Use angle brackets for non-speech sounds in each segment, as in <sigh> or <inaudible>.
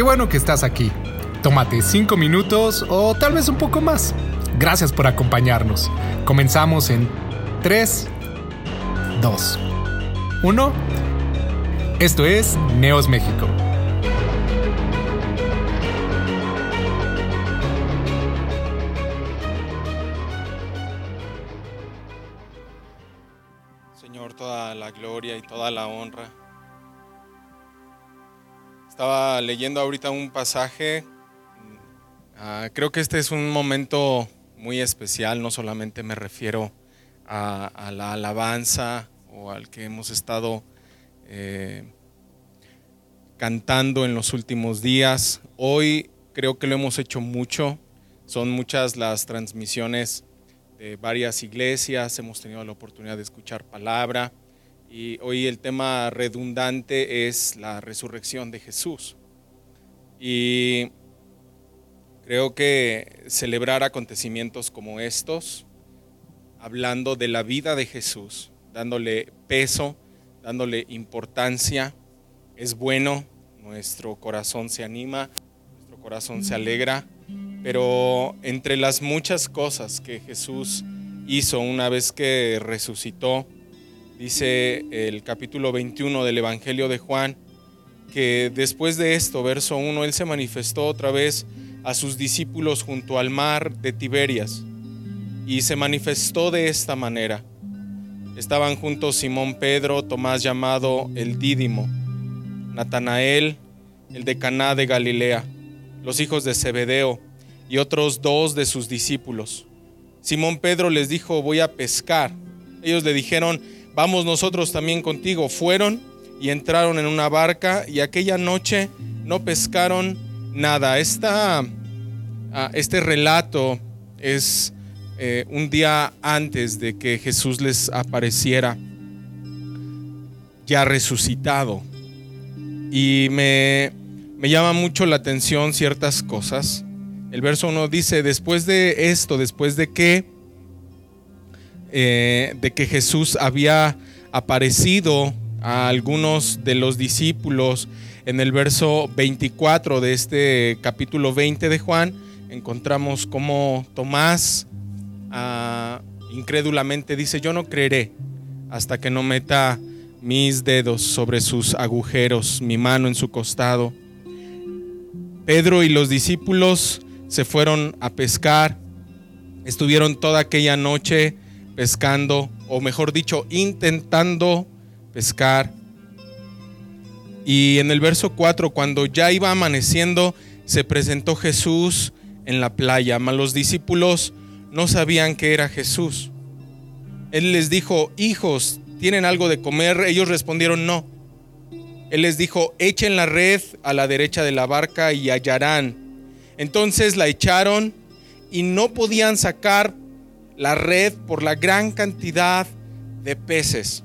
Qué bueno que estás aquí. Tómate 5 minutos o tal vez un poco más. Gracias por acompañarnos. Comenzamos en 3, 2, 1. Esto es Neos México. Señor, toda la gloria y toda la honra. Leyendo ahorita un pasaje. Ah, creo que este es un momento muy especial. No solamente me refiero a, la alabanza o al que hemos estado eh, cantando en los últimos días. Hoy creo que lo hemos hecho mucho. Son muchas las transmisiones de varias iglesias. Hemos tenido la oportunidad de escuchar palabra. Y hoy el tema redundante es la resurrección de Jesús. Y creo que celebrar acontecimientos como estos, hablando de la vida de Jesús, dándole peso, dándole importancia, es bueno, nuestro corazón se anima, nuestro corazón se alegra, pero entre las muchas cosas que Jesús hizo una vez que resucitó, Dice el capítulo 21 del Evangelio de Juan que después de esto, verso 1, Él se manifestó otra vez a sus discípulos junto al mar de Tiberias y se manifestó de esta manera. Estaban juntos Simón Pedro, Tomás llamado el Dídimo, Natanael, el de Caná de Galilea, los hijos de Zebedeo y otros dos de sus discípulos. Simón Pedro les dijo, voy a pescar. Ellos le dijeron, vamos nosotros también contigo. Fueron y entraron en una barca y aquella noche no pescaron nada. Esta, ah, este relato es eh, un día antes de que Jesús les apareciera ya resucitado. Y me, me llama mucho la atención ciertas cosas. El verso 1 dice, después de esto, después de que eh, de que Jesús había aparecido a algunos de los discípulos en el verso 24 de este capítulo 20 de Juan, encontramos como Tomás ah, incrédulamente dice, yo no creeré hasta que no meta mis dedos sobre sus agujeros, mi mano en su costado. Pedro y los discípulos se fueron a pescar, estuvieron toda aquella noche pescando, o mejor dicho, intentando pescar. Y en el verso 4, cuando ya iba amaneciendo, se presentó Jesús en la playa, mas los discípulos no sabían que era Jesús. Él les dijo, hijos, ¿tienen algo de comer? Ellos respondieron, no. Él les dijo, echen la red a la derecha de la barca y hallarán. Entonces la echaron y no podían sacar la red por la gran cantidad de peces.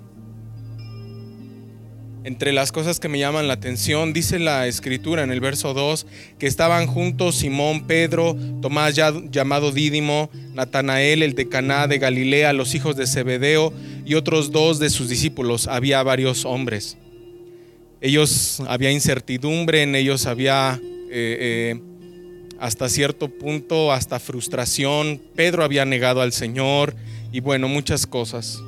Entre las cosas que me llaman la atención, dice la escritura en el verso 2, que estaban juntos Simón, Pedro, Tomás llamado Dídimo, Natanael, el de Caná de Galilea, los hijos de Zebedeo y otros dos de sus discípulos. Había varios hombres. Ellos, había incertidumbre, en ellos había eh, eh, hasta cierto punto, hasta frustración. Pedro había negado al Señor y bueno, muchas cosas.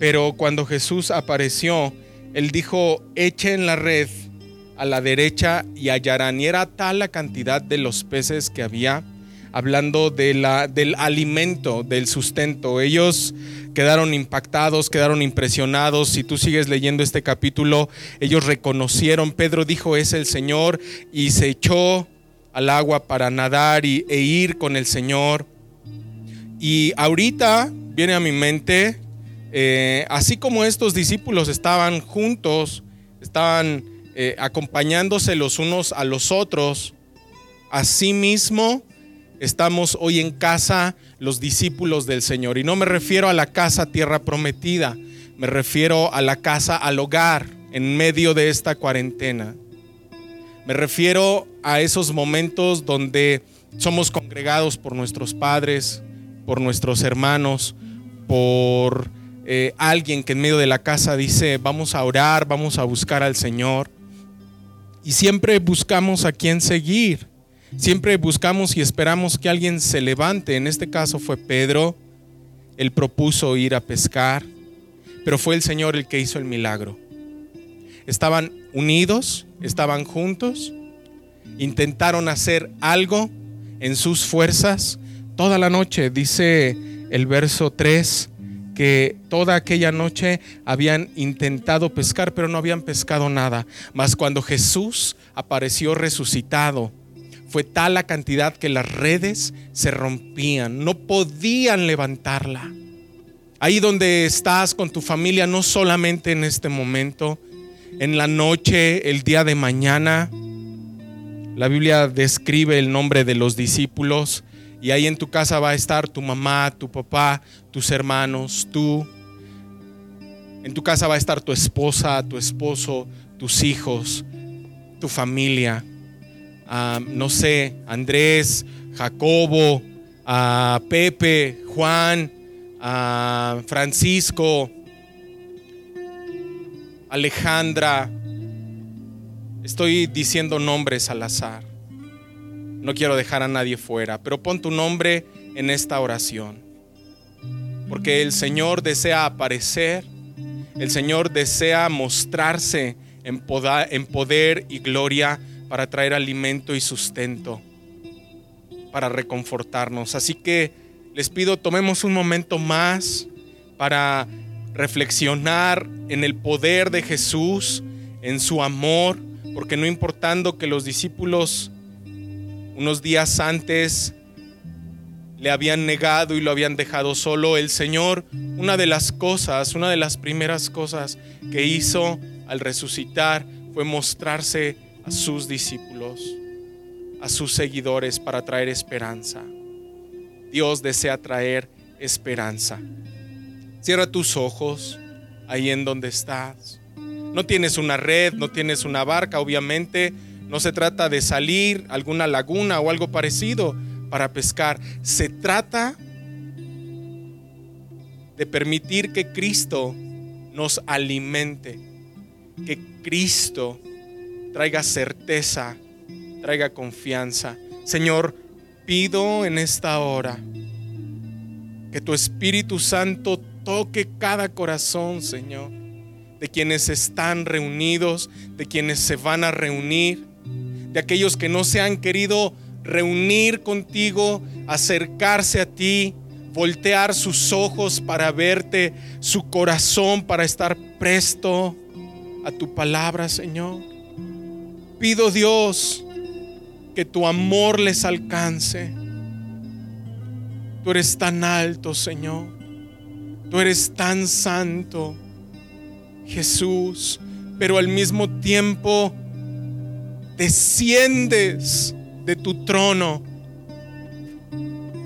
Pero cuando Jesús apareció, Él dijo, echen la red a la derecha y hallarán. Y era tal la cantidad de los peces que había, hablando de la, del alimento, del sustento. Ellos quedaron impactados, quedaron impresionados. Si tú sigues leyendo este capítulo, ellos reconocieron, Pedro dijo, es el Señor, y se echó al agua para nadar y, e ir con el Señor. Y ahorita viene a mi mente, eh, así como estos discípulos estaban juntos, estaban eh, acompañándose los unos a los otros, así mismo estamos hoy en casa los discípulos del Señor. Y no me refiero a la casa tierra prometida, me refiero a la casa, al hogar, en medio de esta cuarentena. Me refiero a esos momentos donde somos congregados por nuestros padres, por nuestros hermanos, por eh, alguien que en medio de la casa dice, vamos a orar, vamos a buscar al Señor. Y siempre buscamos a quién seguir. Siempre buscamos y esperamos que alguien se levante. En este caso fue Pedro. Él propuso ir a pescar, pero fue el Señor el que hizo el milagro. Estaban unidos, estaban juntos, intentaron hacer algo en sus fuerzas. Toda la noche, dice el verso 3, que toda aquella noche habían intentado pescar, pero no habían pescado nada. Mas cuando Jesús apareció resucitado, fue tal la cantidad que las redes se rompían, no podían levantarla. Ahí donde estás con tu familia, no solamente en este momento, en la noche, el día de mañana, la Biblia describe el nombre de los discípulos y ahí en tu casa va a estar tu mamá, tu papá, tus hermanos, tú. En tu casa va a estar tu esposa, tu esposo, tus hijos, tu familia. Ah, no sé, Andrés, Jacobo, a Pepe, Juan, a Francisco, Alejandra. Estoy diciendo nombres al azar. No quiero dejar a nadie fuera, pero pon tu nombre en esta oración. Porque el Señor desea aparecer, el Señor desea mostrarse en poder, y gloria para traer alimento y sustento, para reconfortarnos. Así que les pido, tomemos un momento más para reflexionar en el poder de Jesús, en su amor, porque no importando que los discípulos unos días antes le habían negado y lo habían dejado solo, el Señor, una de las cosas, una de las primeras cosas que hizo al resucitar fue mostrarse a sus discípulos, a sus seguidores para traer esperanza. Dios desea traer esperanza. Cierra tus ojos ahí en donde estás. No tienes una red, no tienes una barca, obviamente no se trata de salir a alguna laguna o algo parecido para pescar. Se trata de permitir que Cristo nos alimente, que Cristo traiga certeza, traiga confianza. Señor, pido en esta hora que tu Espíritu Santo toque cada corazón, Señor, de quienes están reunidos, de quienes se van a reunir de aquellos que no se han querido reunir contigo, acercarse a ti, voltear sus ojos para verte, su corazón para estar presto a tu palabra, Señor. Pido Dios que tu amor les alcance. Tú eres tan alto, Señor. Tú eres tan santo, Jesús, pero al mismo tiempo desciendes de tu trono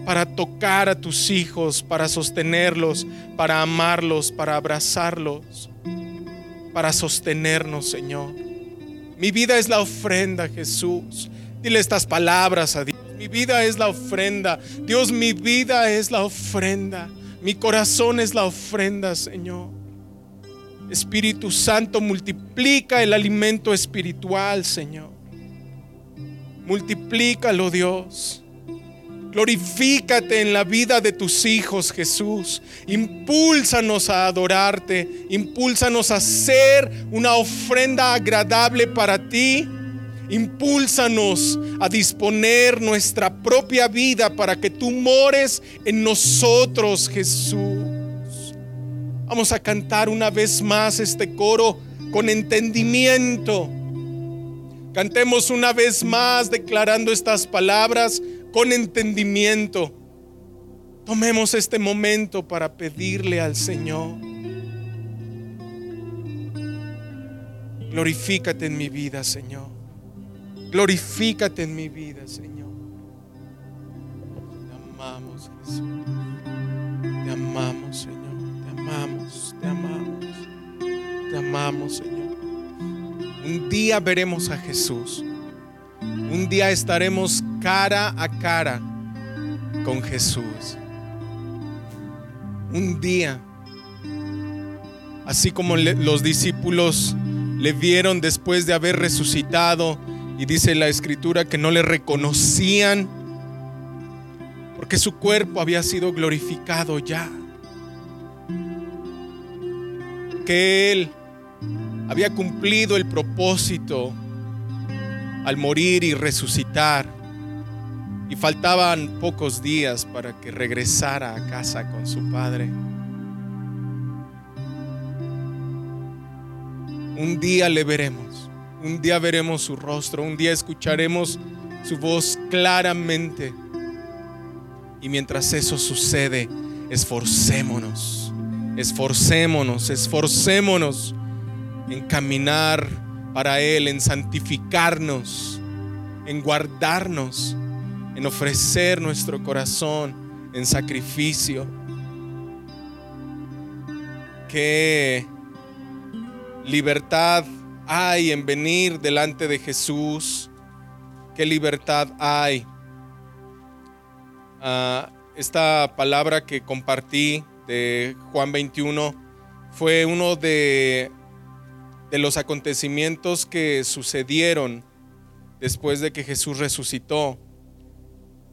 para tocar a tus hijos, para sostenerlos, para amarlos, para abrazarlos, para sostenernos, Señor. Mi vida es la ofrenda, Jesús. Dile estas palabras a Dios. Mi vida es la ofrenda. Dios, mi vida es la ofrenda. Mi corazón es la ofrenda, Señor. Espíritu Santo, multiplica el alimento espiritual, Señor. Multiplícalo, Dios. Glorifícate en la vida de tus hijos, Jesús. Impúlsanos a adorarte. Impúlsanos a ser una ofrenda agradable para ti. Impúlsanos a disponer nuestra propia vida para que tú mores en nosotros, Jesús. Vamos a cantar una vez más este coro con entendimiento Cantemos una vez más declarando estas palabras con entendimiento. Tomemos este momento para pedirle al Señor. Glorifícate en mi vida, Señor. Glorifícate en mi vida, Señor. Te amamos, Jesús. Te amamos, Señor. Te amamos, te amamos. Te amamos, Señor. Un día veremos a Jesús. Un día estaremos cara a cara con Jesús. Un día, así como los discípulos le vieron después de haber resucitado y dice la escritura que no le reconocían porque su cuerpo había sido glorificado ya. Que él había cumplido el propósito al morir y resucitar. Y faltaban pocos días para que regresara a casa con su padre. Un día le veremos, un día veremos su rostro, un día escucharemos su voz claramente. Y mientras eso sucede, esforcémonos, esforcémonos, esforcémonos en caminar para Él, en santificarnos, en guardarnos, en ofrecer nuestro corazón en sacrificio. Que libertad hay en venir delante de Jesús? ¿Qué libertad hay? Ah, esta palabra que compartí de Juan 21 fue uno de, de los acontecimientos que sucedieron después de que Jesús resucitó.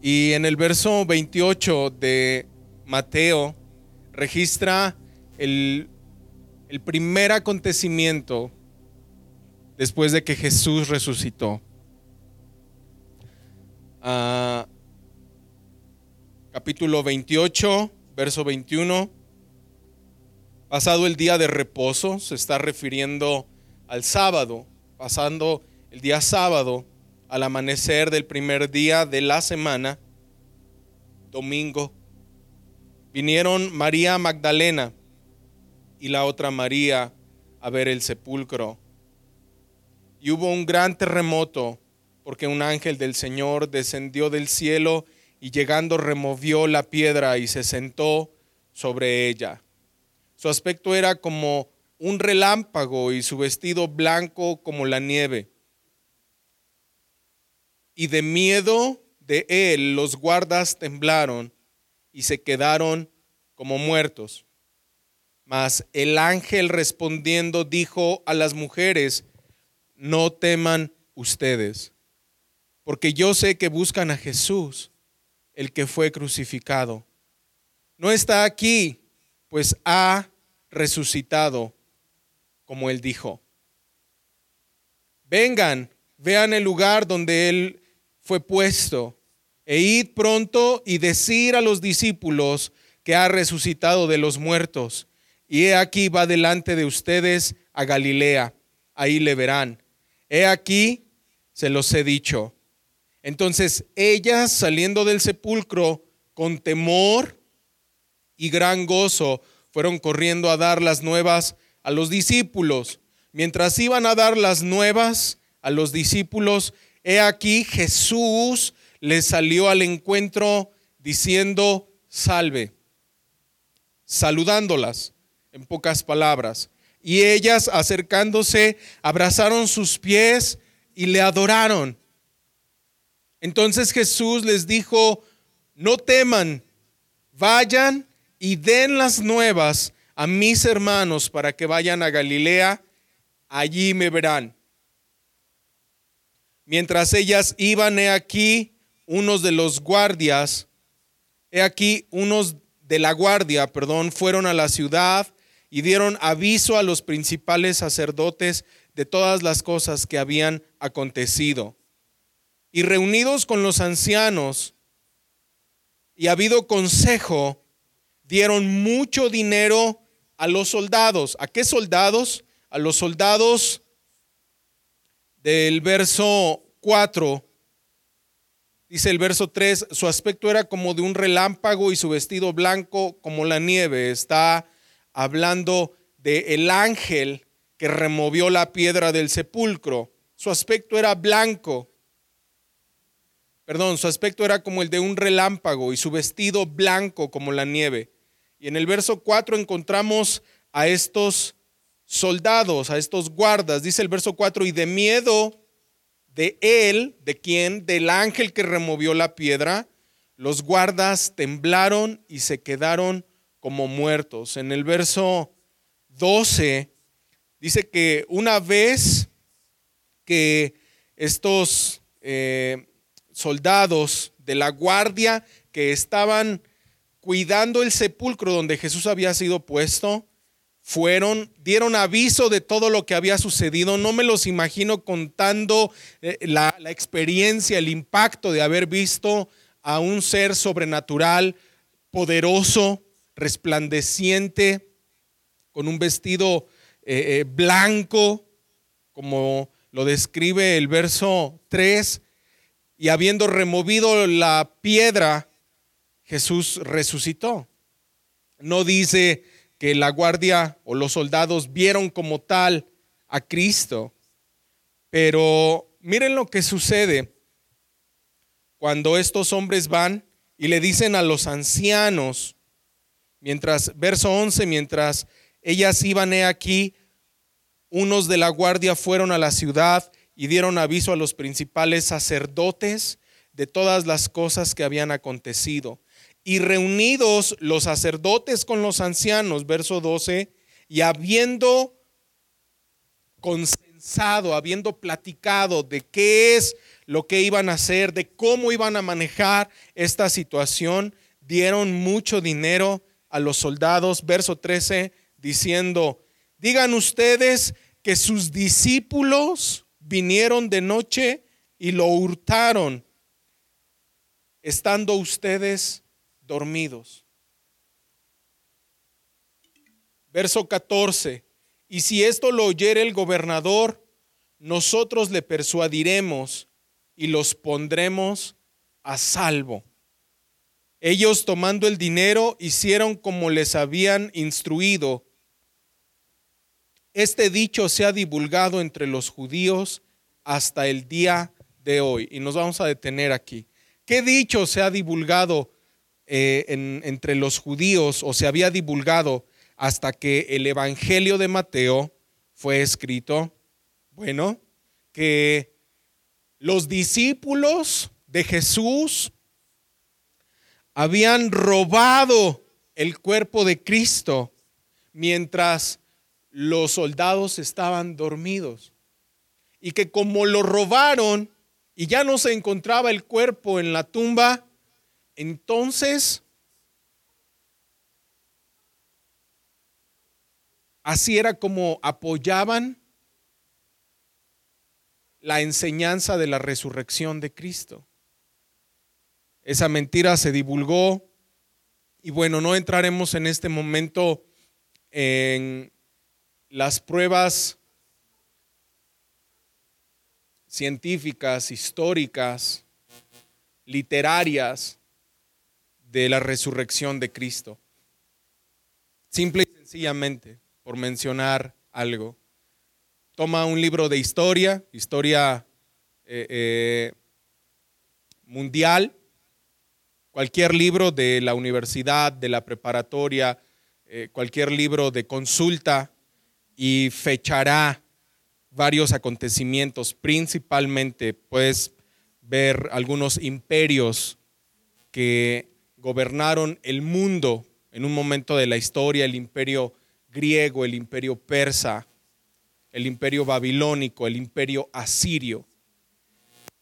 Y en el verso 28 de Mateo registra el primer acontecimiento después de que Jesús resucitó. Ah, capítulo 28, verso 21. Pasado el día de reposo, se está refiriendo al sábado, pasando el día sábado al amanecer del primer día de la semana, domingo, vinieron María Magdalena y la otra María a ver el sepulcro. Y hubo un gran terremoto porque un ángel del Señor descendió del cielo y llegando removió la piedra y se sentó sobre ella. Su aspecto era como un relámpago y su vestido blanco como la nieve. Y de miedo de él los guardas temblaron y se quedaron como muertos. Mas el ángel respondiendo dijo a las mujeres, no teman ustedes, porque yo sé que buscan a Jesús, el que fue crucificado. No está aquí, pues ha resucitado, como él dijo. Vengan, vean el lugar donde él fue puesto, e id pronto y decir a los discípulos que ha resucitado de los muertos y he aquí va delante de ustedes a Galilea, ahí le verán. He aquí, se los he dicho. Entonces ellas saliendo del sepulcro con temor y gran gozo fueron corriendo a dar las nuevas a los discípulos. Mientras iban a dar las nuevas a los discípulos, he aquí Jesús les salió al encuentro diciendo, salve, saludándolas en pocas palabras. Y ellas acercándose, abrazaron sus pies y le adoraron. Entonces Jesús les dijo, no teman, vayan y den las nuevas a mis hermanos para que vayan a Galilea, allí me verán. Mientras ellas iban, he aquí, unos de los guardias, he aquí, unos de la guardia, perdón, fueron a la ciudad y dieron aviso a los principales sacerdotes de todas las cosas que habían acontecido. Y reunidos con los ancianos y habido consejo, dieron mucho dinero a los soldados. ¿A qué soldados? A los soldados del verso 4. Dice el verso 3, su aspecto era como de un relámpago y su vestido blanco como la nieve. Está hablando del el ángel que removió la piedra del sepulcro. Su aspecto era blanco. Perdón, su aspecto era como el de un relámpago y su vestido blanco como la nieve. Y en el verso 4 encontramos a estos soldados, a estos guardas. Dice el verso 4, y de miedo de él, de quién, del ángel que removió la piedra, los guardas temblaron y se quedaron como muertos. En el verso 12 dice que una vez que estos eh, soldados de la guardia que estaban cuidando el sepulcro donde Jesús había sido puesto, fueron, dieron aviso de todo lo que había sucedido. No me los imagino contando eh, la, experiencia, el impacto de haber visto a un ser sobrenatural, poderoso, resplandeciente, con un vestido eh, eh, blanco, como lo describe el verso 3, y habiendo removido la piedra, Jesús resucitó. No dice que la guardia o los soldados vieron como tal a Cristo, pero miren lo que sucede cuando estos hombres van y le dicen a los ancianos, mientras, verso 11, mientras ellas iban he aquí, unos de la guardia fueron a la ciudad y dieron aviso a los principales sacerdotes de todas las cosas que habían acontecido. Y reunidos los sacerdotes con los ancianos, verso 12, y habiendo consensado, habiendo platicado de qué es lo que iban a hacer, de cómo iban a manejar esta situación, dieron mucho dinero a los soldados, verso 13, diciendo, digan ustedes que sus discípulos vinieron de noche y lo hurtaron, estando ustedes dormidos. Verso 14, y si esto lo oyere el gobernador, nosotros le persuadiremos y los pondremos a salvo. Ellos tomando el dinero hicieron como les habían instruido. Este dicho se ha divulgado entre los judíos hasta el día de hoy. Y nos vamos a detener aquí. ¿Qué dicho se ha divulgado eh, entre los judíos o se había divulgado hasta que el Evangelio de Mateo fue escrito? Bueno, que los discípulos de Jesús habían robado el cuerpo de Cristo mientras los soldados estaban dormidos. Y que como lo robaron y ya no se encontraba el cuerpo en la tumba, entonces así era como apoyaban la enseñanza de la resurrección de Cristo. Esa mentira se divulgó y bueno, no entraremos en este momento en las pruebas científicas, históricas, literarias de la resurrección de Cristo. Simple y sencillamente, por mencionar algo. Toma un libro de historia, historia eh, eh, mundial, Cualquier libro de la universidad, de la preparatoria, eh, cualquier libro de consulta y fechará varios acontecimientos. Principalmente puedes ver algunos imperios que gobernaron el mundo en un momento de la historia, el imperio griego, el imperio persa, el imperio babilónico, el imperio asirio.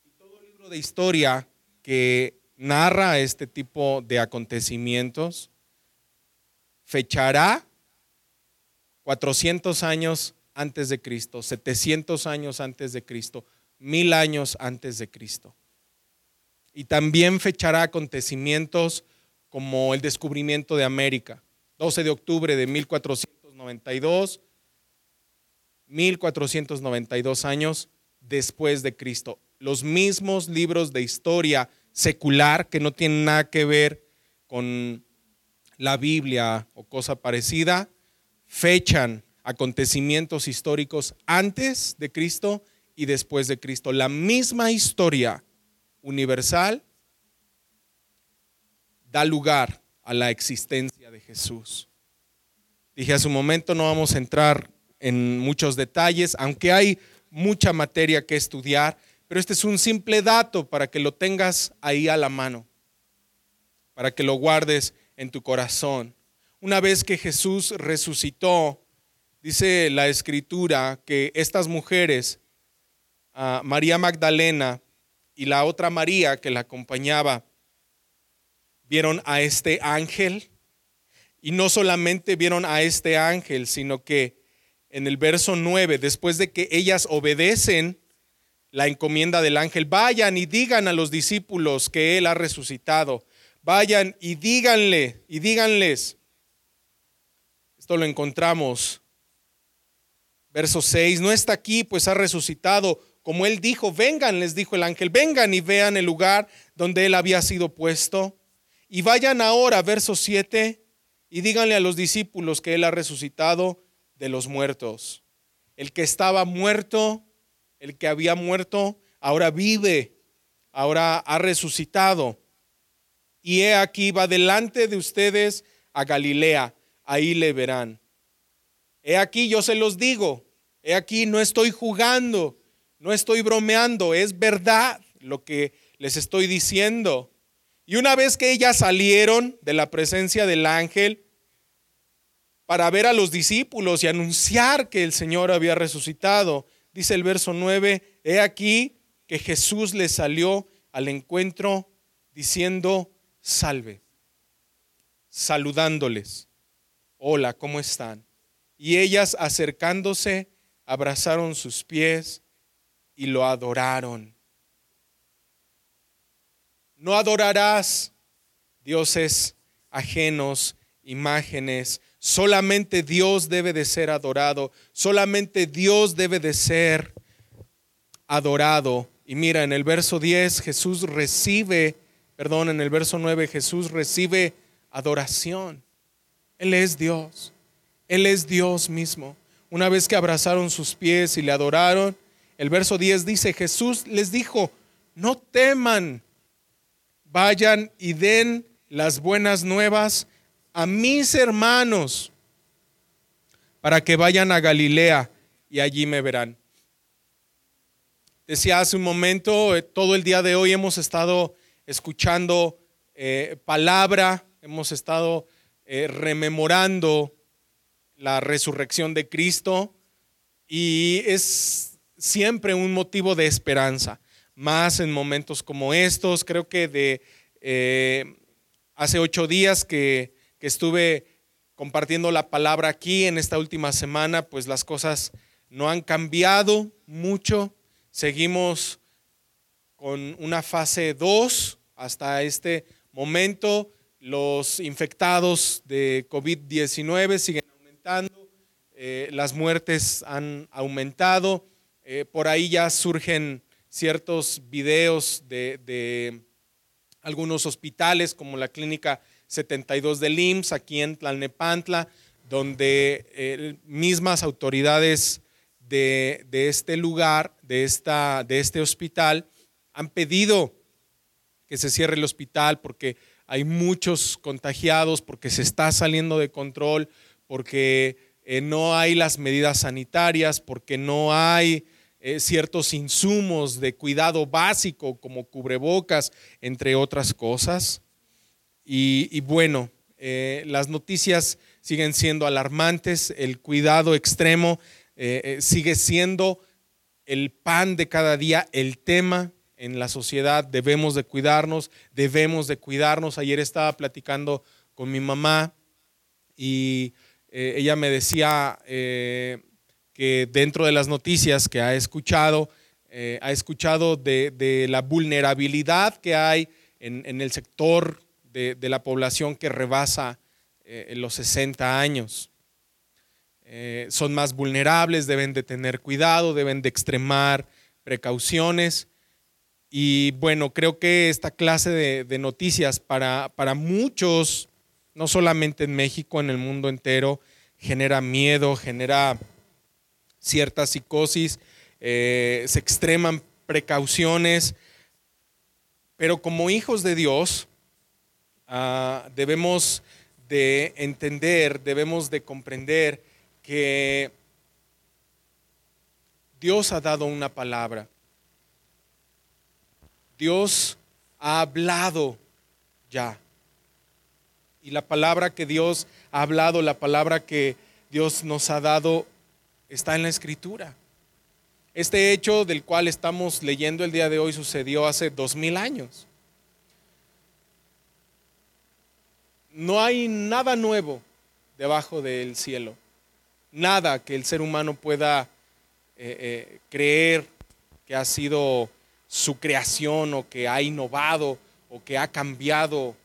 Y todo libro de historia que narra este tipo de acontecimientos, fechará 400 años antes de Cristo, 700 años antes de Cristo, mil años antes de Cristo. Y también fechará acontecimientos como el descubrimiento de América, 12 de octubre de 1492, 1492 años después de Cristo. Los mismos libros de historia secular que no tiene nada que ver con la Biblia o cosa parecida, fechan acontecimientos históricos antes de Cristo y después de Cristo. La misma historia universal da lugar a la existencia de Jesús. Dije hace un momento, no vamos a entrar en muchos detalles, aunque hay mucha materia que estudiar, pero este es un simple dato para que lo tengas ahí a la mano, para que lo guardes en tu corazón. Una vez que Jesús resucitó, dice la escritura que estas mujeres, María Magdalena y la otra María que la acompañaba, vieron a este ángel. Y no solamente vieron a este ángel, sino que en el verso 9, después de que ellas obedecen la encomienda del ángel, vayan y digan a los discípulos que Él ha resucitado. Vayan y díganle, y díganles. Esto lo encontramos. Verso 6, no está aquí, pues ha resucitado. Como Él dijo, vengan, les dijo el ángel, vengan y vean el lugar donde Él había sido puesto. Y vayan ahora, verso 7, y díganle a los discípulos que Él ha resucitado de los muertos. El que estaba muerto, el que había muerto, ahora vive, ahora ha resucitado. Y he aquí va delante de ustedes a Galilea, ahí le verán. He aquí yo se los digo, he aquí no estoy jugando, no estoy bromeando, es verdad lo que les estoy diciendo. Y una vez que ellas salieron de la presencia del ángel para ver a los discípulos y anunciar que el Señor había resucitado, dice el verso 9, he aquí que Jesús les salió al encuentro diciendo, salve, saludándoles, hola, ¿cómo están? Y ellas acercándose, abrazaron sus pies y lo adoraron. No adorarás dioses ajenos, imágenes. Solamente Dios debe de ser adorado. Solamente Dios debe de ser adorado. Y mira, en el verso 10 Jesús recibe, perdón, en el verso 9 Jesús recibe adoración. Él es Dios. Él es Dios mismo. Una vez que abrazaron sus pies y le adoraron, el verso 10 dice, Jesús les dijo, no teman vayan y den las buenas nuevas a mis hermanos para que vayan a Galilea y allí me verán. Decía hace un momento, eh, todo el día de hoy hemos estado escuchando eh, palabra, hemos estado eh, rememorando la resurrección de Cristo y es siempre un motivo de esperanza más en momentos como estos. Creo que de eh, hace ocho días que, que estuve compartiendo la palabra aquí en esta última semana, pues las cosas no han cambiado mucho. Seguimos con una fase 2 hasta este momento. Los infectados de COVID-19 siguen aumentando, eh, las muertes han aumentado, eh, por ahí ya surgen ciertos videos de, algunos hospitales como la Clínica 72 del IMSS aquí en Tlalnepantla, donde eh, mismas autoridades de, este lugar, de, esta, de este hospital, han pedido que se cierre el hospital porque hay muchos contagiados, porque se está saliendo de control, porque eh, no hay las medidas sanitarias, porque no hay eh, ciertos insumos de cuidado básico como cubrebocas, entre otras cosas. Y, bueno, eh, las noticias siguen siendo alarmantes, el cuidado extremo eh, sigue siendo el pan de cada día, el tema en la sociedad, debemos de cuidarnos, debemos de cuidarnos. Ayer estaba platicando con mi mamá y ella me decía, que dentro de las noticias que ha escuchado, eh, ha escuchado de, la vulnerabilidad que hay en, el sector de, la población que rebasa eh, los 60 años. Eh, son más vulnerables, deben de tener cuidado, deben de extremar precauciones. Y bueno, creo que esta clase de, noticias para, para muchos, no solamente en México, en el mundo entero, genera miedo, genera cierta psicosis, eh, se extreman precauciones, pero como hijos de Dios ah, debemos de entender, debemos de comprender que Dios ha dado una palabra. Dios ha hablado ya. Y la palabra que Dios ha hablado, la palabra que Dios nos ha dado está en la escritura. Este hecho del cual estamos leyendo el día de hoy sucedió hace dos mil años. No hay nada nuevo debajo del cielo, nada que el ser humano pueda eh, eh, creer que ha sido su creación o que ha innovado o que ha cambiado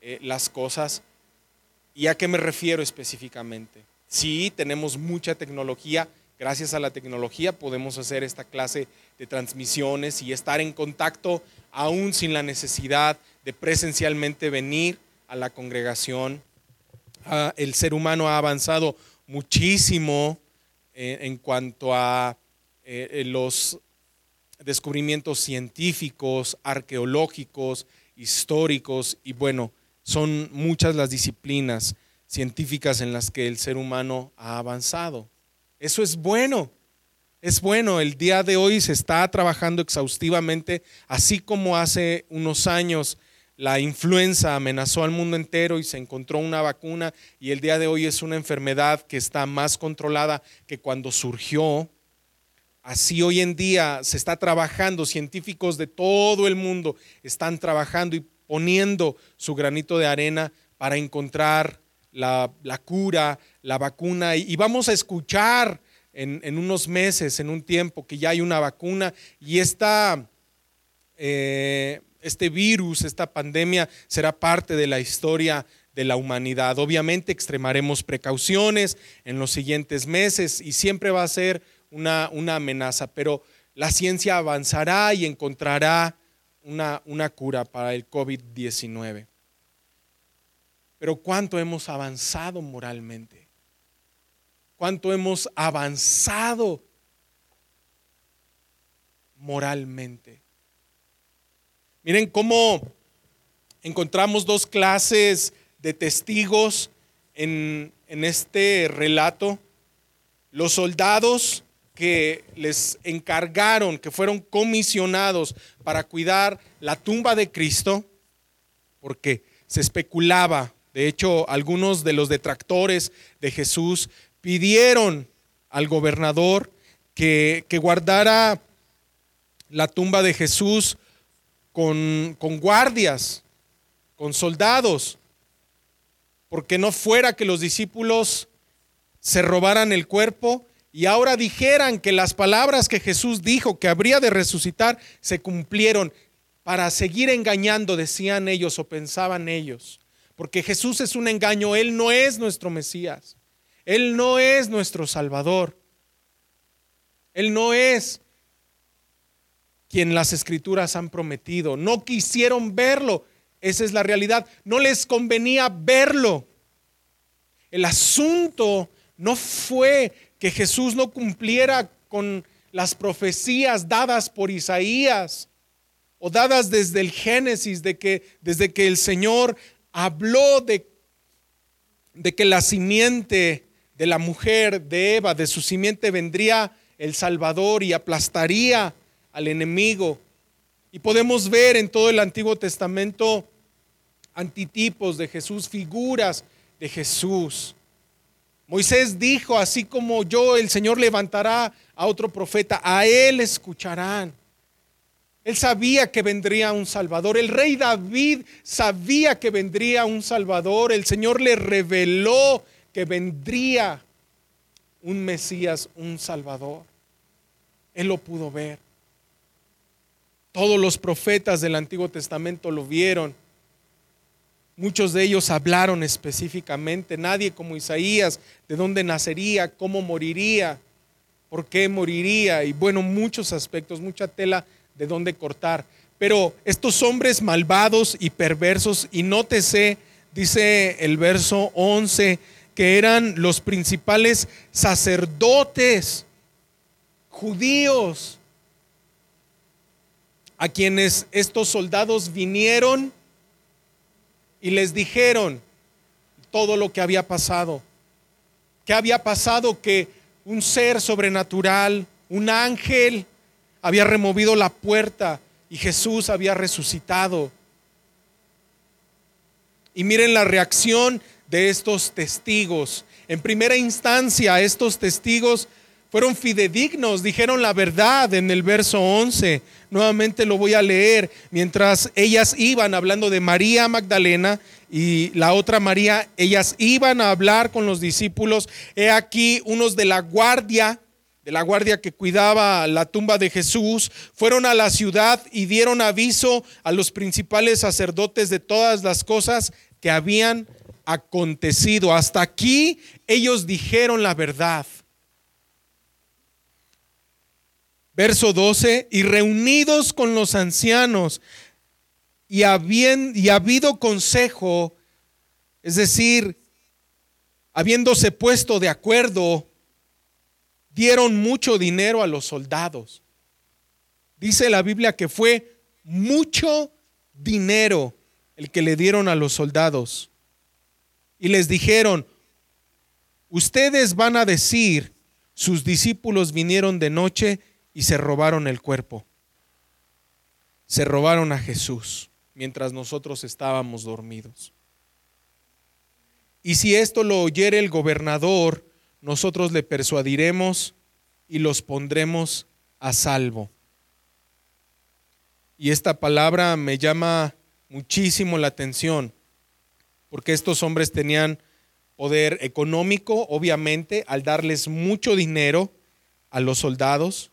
eh, las cosas. ¿Y a qué me refiero específicamente? Sí, tenemos mucha tecnología. Gracias a la tecnología podemos hacer esta clase de transmisiones y estar en contacto aún sin la necesidad de presencialmente venir a la congregación. Ah, el ser humano ha avanzado muchísimo eh, en cuanto a eh, los descubrimientos científicos, arqueológicos, históricos y bueno, son muchas las disciplinas científicas en las que el ser humano ha avanzado. Eso es bueno. Es bueno, el día de hoy se está trabajando exhaustivamente, así como hace unos años la influenza amenazó al mundo entero y se encontró una vacuna y el día de hoy es una enfermedad que está más controlada que cuando surgió. Así hoy en día se está trabajando, científicos de todo el mundo están trabajando y poniendo su granito de arena para encontrar la, cura, la vacuna, y, vamos a escuchar en, unos meses, en un tiempo, que ya hay una vacuna y esta, eh, este virus, esta pandemia será parte de la historia de la humanidad. Obviamente extremaremos precauciones en los siguientes meses y siempre va a ser una, una amenaza, pero la ciencia avanzará y encontrará una, una cura para el COVID-19 pero cuánto hemos avanzado moralmente, cuánto hemos avanzado moralmente. Miren cómo encontramos dos clases de testigos en, este relato. Los soldados que les encargaron, que fueron comisionados para cuidar la tumba de Cristo, porque se especulaba de hecho, algunos de los detractores de Jesús pidieron al gobernador que, guardara la tumba de Jesús con, con guardias, con soldados, porque no fuera que los discípulos se robaran el cuerpo y ahora dijeran que las palabras que Jesús dijo que habría de resucitar se cumplieron para seguir engañando, decían ellos o pensaban ellos porque Jesús es un engaño, Él no es nuestro Mesías, Él no es nuestro Salvador, Él no es quien las escrituras han prometido, no quisieron verlo, esa es la realidad, no les convenía verlo. El asunto no fue que Jesús no cumpliera con las profecías dadas por Isaías o dadas desde el Génesis, de que desde que el Señor habló de, de que la simiente de la mujer de Eva, de su simiente vendría el Salvador y aplastaría al enemigo. Y podemos ver en todo el Antiguo Testamento antitipos de Jesús, figuras de Jesús. Moisés dijo, así como yo, el Señor levantará a otro profeta, a él escucharán. Él sabía que vendría un Salvador. El rey David sabía que vendría un Salvador. El Señor le reveló que vendría un Mesías, un Salvador. Él lo pudo ver. Todos los profetas del Antiguo Testamento lo vieron. Muchos de ellos hablaron específicamente. Nadie como Isaías, de dónde nacería, cómo moriría, por qué moriría. Y bueno, muchos aspectos, mucha tela de dónde cortar. Pero estos hombres malvados y perversos, y nótese, dice el verso 11, que eran los principales sacerdotes judíos, a quienes estos soldados vinieron y les dijeron todo lo que había pasado. ¿Qué había pasado? Que un ser sobrenatural, un ángel, había removido la puerta y Jesús había resucitado. Y miren la reacción de estos testigos. En primera instancia, estos testigos fueron fidedignos, dijeron la verdad en el verso 11. Nuevamente lo voy a leer. Mientras ellas iban hablando de María Magdalena y la otra María, ellas iban a hablar con los discípulos. He aquí unos de la guardia, la guardia que cuidaba la tumba de Jesús, fueron a la ciudad y dieron aviso a los principales sacerdotes de todas las cosas que habían acontecido. Hasta aquí ellos dijeron la verdad. Verso 12, y reunidos con los ancianos y, y habido consejo, es decir, habiéndose puesto de acuerdo, dieron mucho dinero a los soldados. Dice la Biblia que fue mucho dinero el que le dieron a los soldados. Y les dijeron, ustedes van a decir, sus discípulos vinieron de noche y se robaron el cuerpo. Se robaron a Jesús mientras nosotros estábamos dormidos. Y si esto lo oyere el gobernador, nosotros le persuadiremos y los pondremos a salvo. Y esta palabra me llama muchísimo la atención, porque estos hombres tenían poder económico, obviamente, al darles mucho dinero a los soldados,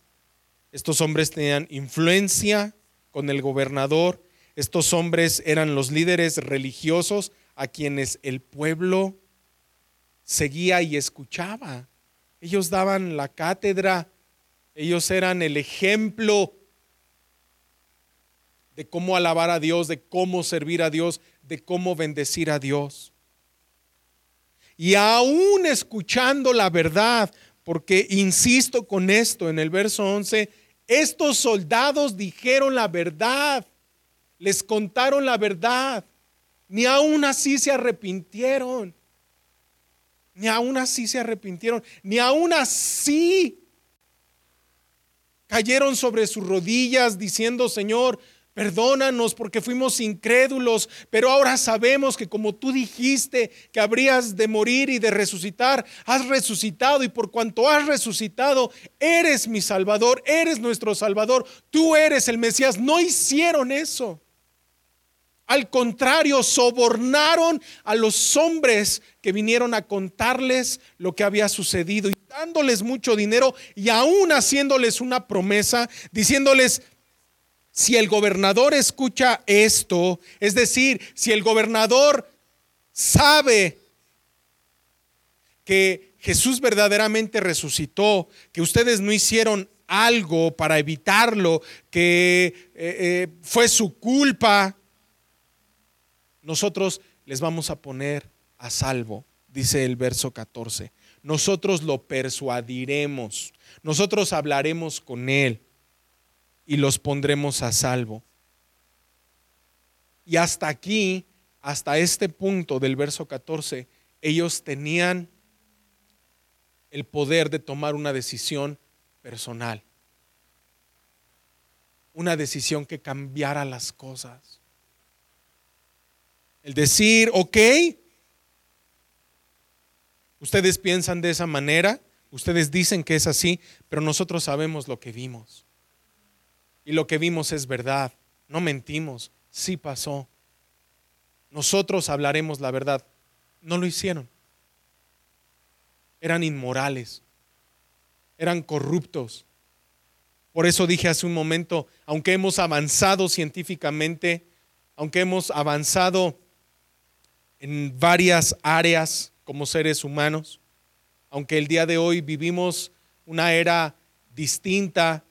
estos hombres tenían influencia con el gobernador. Estos hombres eran los líderes religiosos a quienes el pueblo seguía y escuchaba. Ellos daban la cátedra, ellos eran el ejemplo de cómo alabar a Dios, de cómo servir a Dios, de cómo bendecir a Dios. Y aún escuchando la verdad, porque insisto con esto en el verso 11, estos soldados dijeron la verdad, les contaron la verdad, ni aún así se arrepintieron, ni aún así se arrepintieron, ni aún así cayeron sobre sus rodillas diciendo, Señor, Perdónanos porque fuimos incrédulos, pero ahora sabemos que como tú dijiste que habrías de morir y de resucitar, has resucitado y por cuanto has resucitado, eres mi Salvador, eres nuestro Salvador, tú eres el Mesías. No hicieron eso. Al contrario, sobornaron a los hombres que vinieron a contarles lo que había sucedido y dándoles mucho dinero y aún haciéndoles una promesa, diciéndoles, si el gobernador escucha esto, es decir, si el gobernador sabe que Jesús verdaderamente resucitó, que ustedes no hicieron algo para evitarlo, que eh, eh, fue su culpa, nosotros les vamos a poner a salvo, dice el verso 14. Nosotros lo persuadiremos, nosotros hablaremos con él y los pondremos a salvo. Y hasta aquí, hasta este punto del verso 14, ellos tenían el poder de tomar una decisión personal. Una decisión que cambiara las cosas. El decir, ok, ustedes piensan de esa manera, ustedes dicen que es así, pero nosotros sabemos lo que vimos. Y lo que vimos es verdad. No mentimos. Sí pasó. Nosotros hablaremos la verdad. No lo hicieron. Eran inmorales. Eran corruptos. Por eso dije hace un momento, aunque hemos avanzado científicamente, aunque hemos avanzado en varias áreas como seres humanos, aunque el día de hoy vivimos una era distinta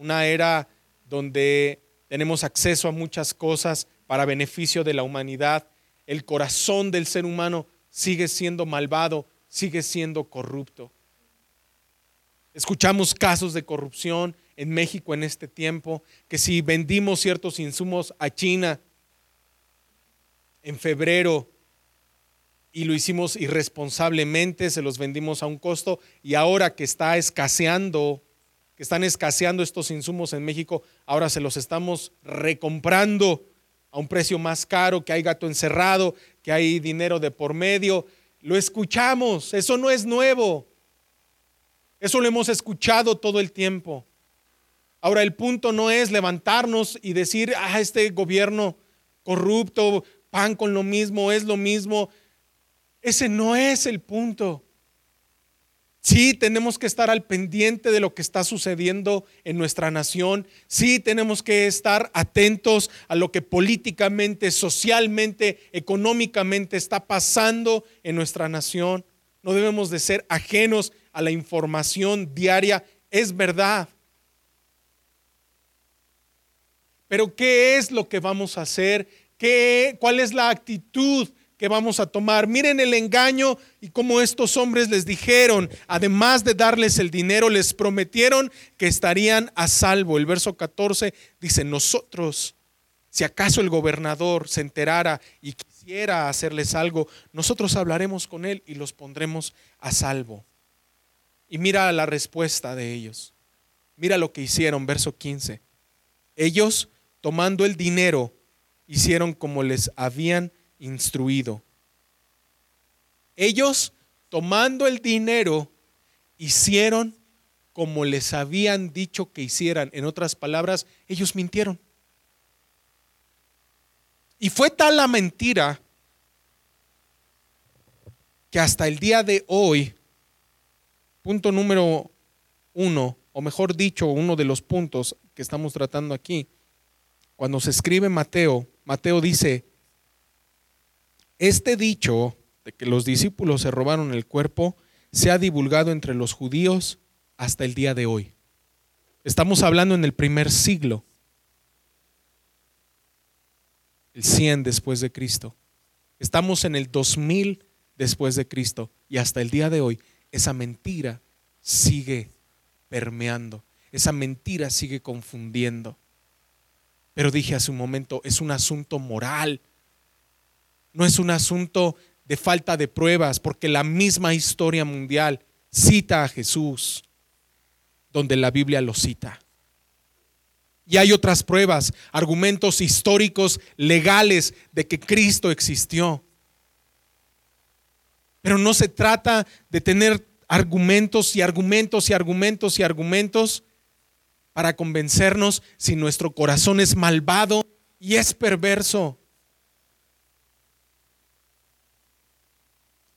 una era donde tenemos acceso a muchas cosas para beneficio de la humanidad, el corazón del ser humano sigue siendo malvado, sigue siendo corrupto. Escuchamos casos de corrupción en México en este tiempo, que si vendimos ciertos insumos a China en febrero y lo hicimos irresponsablemente, se los vendimos a un costo y ahora que está escaseando que están escaseando estos insumos en México, ahora se los estamos recomprando a un precio más caro, que hay gato encerrado, que hay dinero de por medio. Lo escuchamos, eso no es nuevo. Eso lo hemos escuchado todo el tiempo. Ahora el punto no es levantarnos y decir, ah, este gobierno corrupto, pan con lo mismo, es lo mismo. Ese no es el punto. Sí, tenemos que estar al pendiente de lo que está sucediendo en nuestra nación. Sí, tenemos que estar atentos a lo que políticamente, socialmente, económicamente está pasando en nuestra nación. No debemos de ser ajenos a la información diaria. Es verdad. Pero ¿qué es lo que vamos a hacer? ¿Qué, ¿Cuál es la actitud que vamos a tomar. Miren el engaño y cómo estos hombres les dijeron, además de darles el dinero, les prometieron que estarían a salvo. El verso 14 dice, nosotros, si acaso el gobernador se enterara y quisiera hacerles algo, nosotros hablaremos con él y los pondremos a salvo. Y mira la respuesta de ellos. Mira lo que hicieron, verso 15. Ellos, tomando el dinero, hicieron como les habían instruido. Ellos, tomando el dinero, hicieron como les habían dicho que hicieran. En otras palabras, ellos mintieron. Y fue tal la mentira que hasta el día de hoy, punto número uno, o mejor dicho, uno de los puntos que estamos tratando aquí, cuando se escribe Mateo, Mateo dice, este dicho de que los discípulos se robaron el cuerpo se ha divulgado entre los judíos hasta el día de hoy. Estamos hablando en el primer siglo, el 100 después de Cristo. Estamos en el 2000 después de Cristo y hasta el día de hoy esa mentira sigue permeando, esa mentira sigue confundiendo. Pero dije hace un momento, es un asunto moral, no es un asunto de falta de pruebas, porque la misma historia mundial cita a Jesús, donde la Biblia lo cita. Y hay otras pruebas, argumentos históricos, legales, de que Cristo existió. Pero no se trata de tener argumentos y argumentos y argumentos y argumentos para convencernos si nuestro corazón es malvado y es perverso.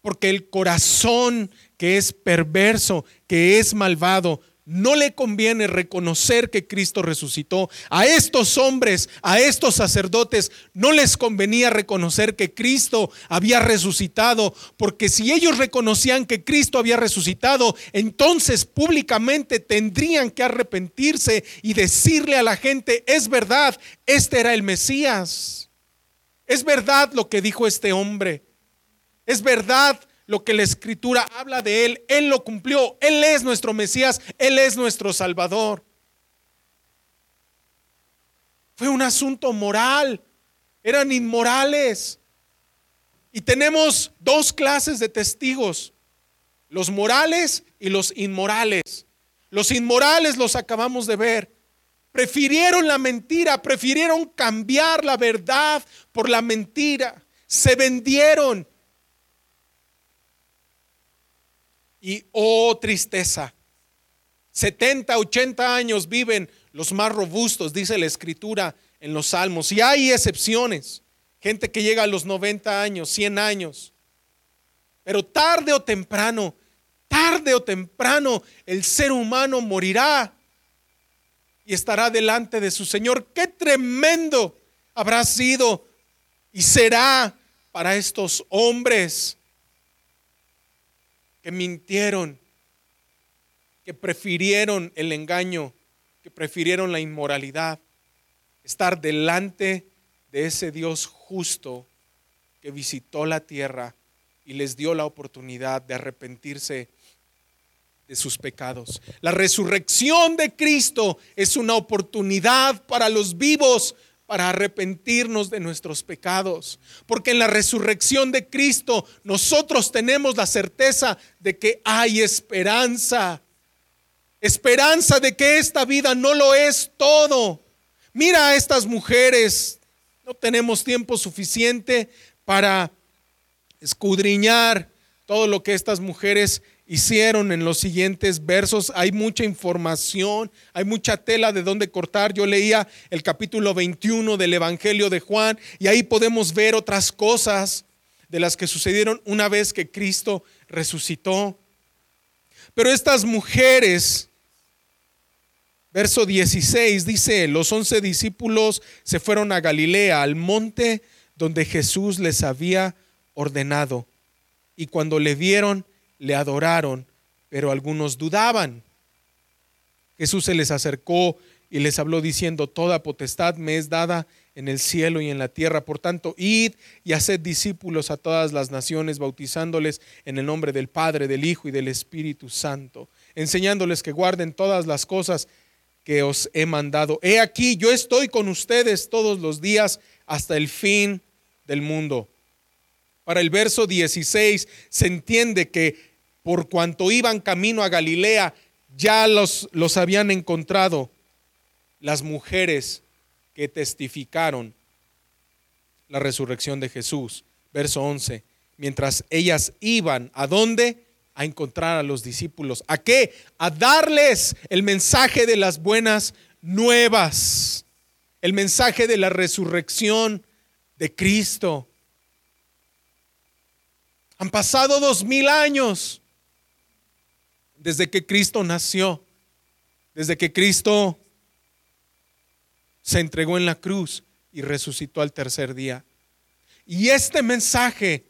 porque el corazón que es perverso, que es malvado, no le conviene reconocer que Cristo resucitó. A estos hombres, a estos sacerdotes, no les convenía reconocer que Cristo había resucitado, porque si ellos reconocían que Cristo había resucitado, entonces públicamente tendrían que arrepentirse y decirle a la gente, es verdad, este era el Mesías. Es verdad lo que dijo este hombre. Es verdad lo que la escritura habla de Él. Él lo cumplió. Él es nuestro Mesías. Él es nuestro Salvador. Fue un asunto moral. Eran inmorales. Y tenemos dos clases de testigos. Los morales y los inmorales. Los inmorales los acabamos de ver. Prefirieron la mentira, prefirieron cambiar la verdad por la mentira. Se vendieron, Y oh tristeza, 70, 80 años viven los más robustos, dice la escritura en los salmos. Y hay excepciones, gente que llega a los 90 años, 100 años. Pero tarde o temprano, tarde o temprano, el ser humano morirá y estará delante de su Señor. Qué tremendo habrá sido y será para estos hombres que mintieron, que prefirieron el engaño, que prefirieron la inmoralidad, estar delante de ese Dios justo que visitó la tierra y les dio la oportunidad de arrepentirse de sus pecados. La resurrección de Cristo es una oportunidad para los vivos para arrepentirnos de nuestros pecados. Porque en la resurrección de Cristo nosotros tenemos la certeza de que hay esperanza. Esperanza de que esta vida no lo es todo. Mira a estas mujeres No tenemos tiempo suficiente para escudriñar todo lo que estas mujeres hicieron en los siguientes versos. Hay mucha información, hay mucha tela de dónde cortar. Yo leía el capítulo 21 del Evangelio de Juan y ahí podemos ver otras cosas de las que sucedieron una vez que Cristo resucitó. Pero estas mujeres, verso 16 dice, los once discípulos se fueron a Galilea, al monte donde Jesús les había ordenado. Y cuando le vieron, le adoraron, pero algunos dudaban. Jesús se les acercó y les habló diciendo, Toda potestad me es dada en el cielo y en la tierra. Por tanto, id y haced discípulos a todas las naciones, bautizándoles en el nombre del Padre, del Hijo y del Espíritu Santo, enseñándoles que guarden todas las cosas que os he mandado. He aquí, yo estoy con ustedes todos los días hasta el fin del mundo. Para el verso 16 se entiende que por cuanto iban camino a Galilea, ya los, los habían encontrado las mujeres que testificaron la resurrección de Jesús. Verso 11. Mientras ellas iban, ¿a dónde? A encontrar a los discípulos. ¿A qué? A darles el mensaje de las buenas nuevas. El mensaje de la resurrección de Cristo. Han pasado dos mil años desde que Cristo nació, desde que Cristo se entregó en la cruz y resucitó al tercer día. Y este mensaje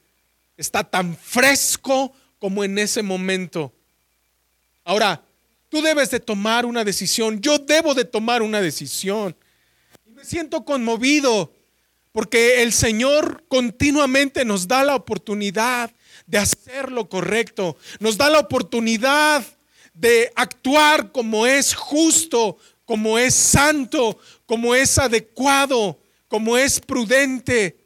está tan fresco como en ese momento. Ahora, tú debes de tomar una decisión, yo debo de tomar una decisión. Y me siento conmovido porque el Señor continuamente nos da la oportunidad de hacer lo correcto. Nos da la oportunidad de actuar como es justo, como es santo, como es adecuado, como es prudente.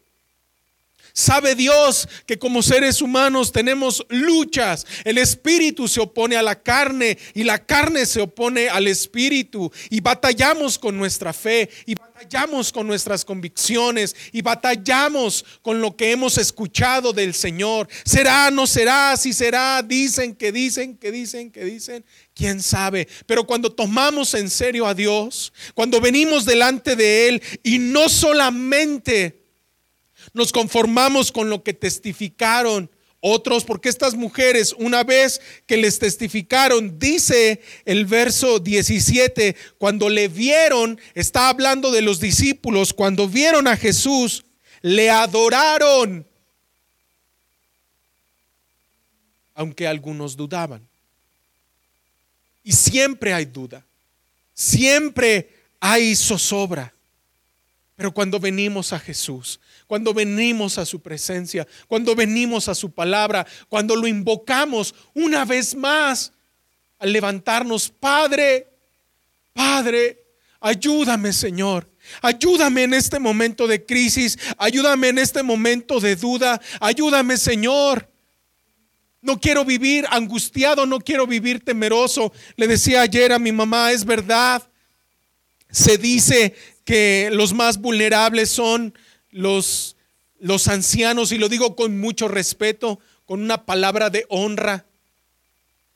Sabe Dios que como seres humanos tenemos luchas. El espíritu se opone a la carne y la carne se opone al espíritu. Y batallamos con nuestra fe y batallamos con nuestras convicciones y batallamos con lo que hemos escuchado del Señor. ¿Será, no será? Si será, dicen que dicen, que dicen, que dicen. ¿Quién sabe? Pero cuando tomamos en serio a Dios, cuando venimos delante de Él y no solamente nos conformamos con lo que testificaron otros, porque estas mujeres, una vez que les testificaron, dice el verso 17, cuando le vieron, está hablando de los discípulos, cuando vieron a Jesús, le adoraron, aunque algunos dudaban. Y siempre hay duda, siempre hay zozobra. Pero cuando venimos a Jesús, cuando venimos a su presencia, cuando venimos a su palabra, cuando lo invocamos una vez más, al levantarnos, Padre, Padre, ayúdame Señor. Ayúdame en este momento de crisis, ayúdame en este momento de duda, ayúdame Señor. No quiero vivir angustiado, no quiero vivir temeroso. Le decía ayer a mi mamá, es verdad. Se dice que los más vulnerables son los, los ancianos, y lo digo con mucho respeto, con una palabra de honra,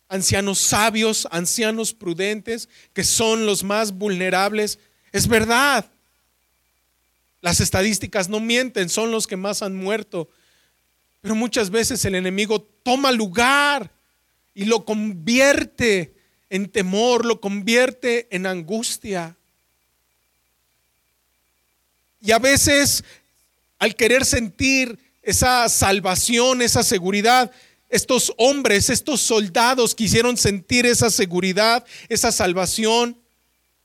ancianos sabios, ancianos prudentes, que son los más vulnerables. Es verdad. Las estadísticas no mienten, son los que más han muerto. Pero muchas veces el enemigo toma lugar y lo convierte en temor, lo convierte en angustia. Y a veces al querer sentir esa salvación, esa seguridad, estos hombres, estos soldados quisieron sentir esa seguridad, esa salvación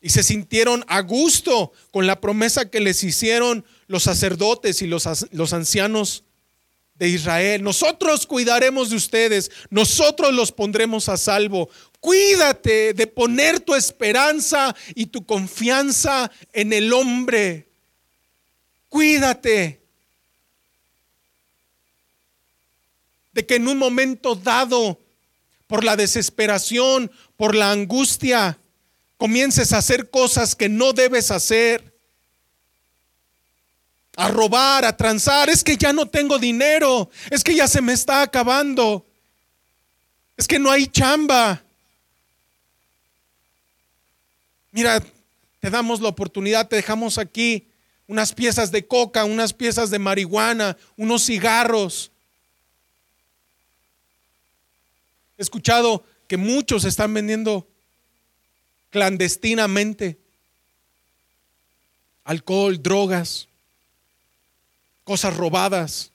y se sintieron a gusto con la promesa que les hicieron los sacerdotes y los, los ancianos de Israel. Nosotros cuidaremos de ustedes, nosotros los pondremos a salvo. Cuídate de poner tu esperanza y tu confianza en el hombre. Cuídate de que en un momento dado, por la desesperación, por la angustia, comiences a hacer cosas que no debes hacer. a robar, a transar. Es que ya no tengo dinero. Es que ya se me está acabando. Es que no hay chamba. Mira, te damos la oportunidad, te dejamos aquí unas piezas de coca, unas piezas de marihuana, unos cigarros. He escuchado que muchos están vendiendo clandestinamente alcohol, drogas, cosas robadas.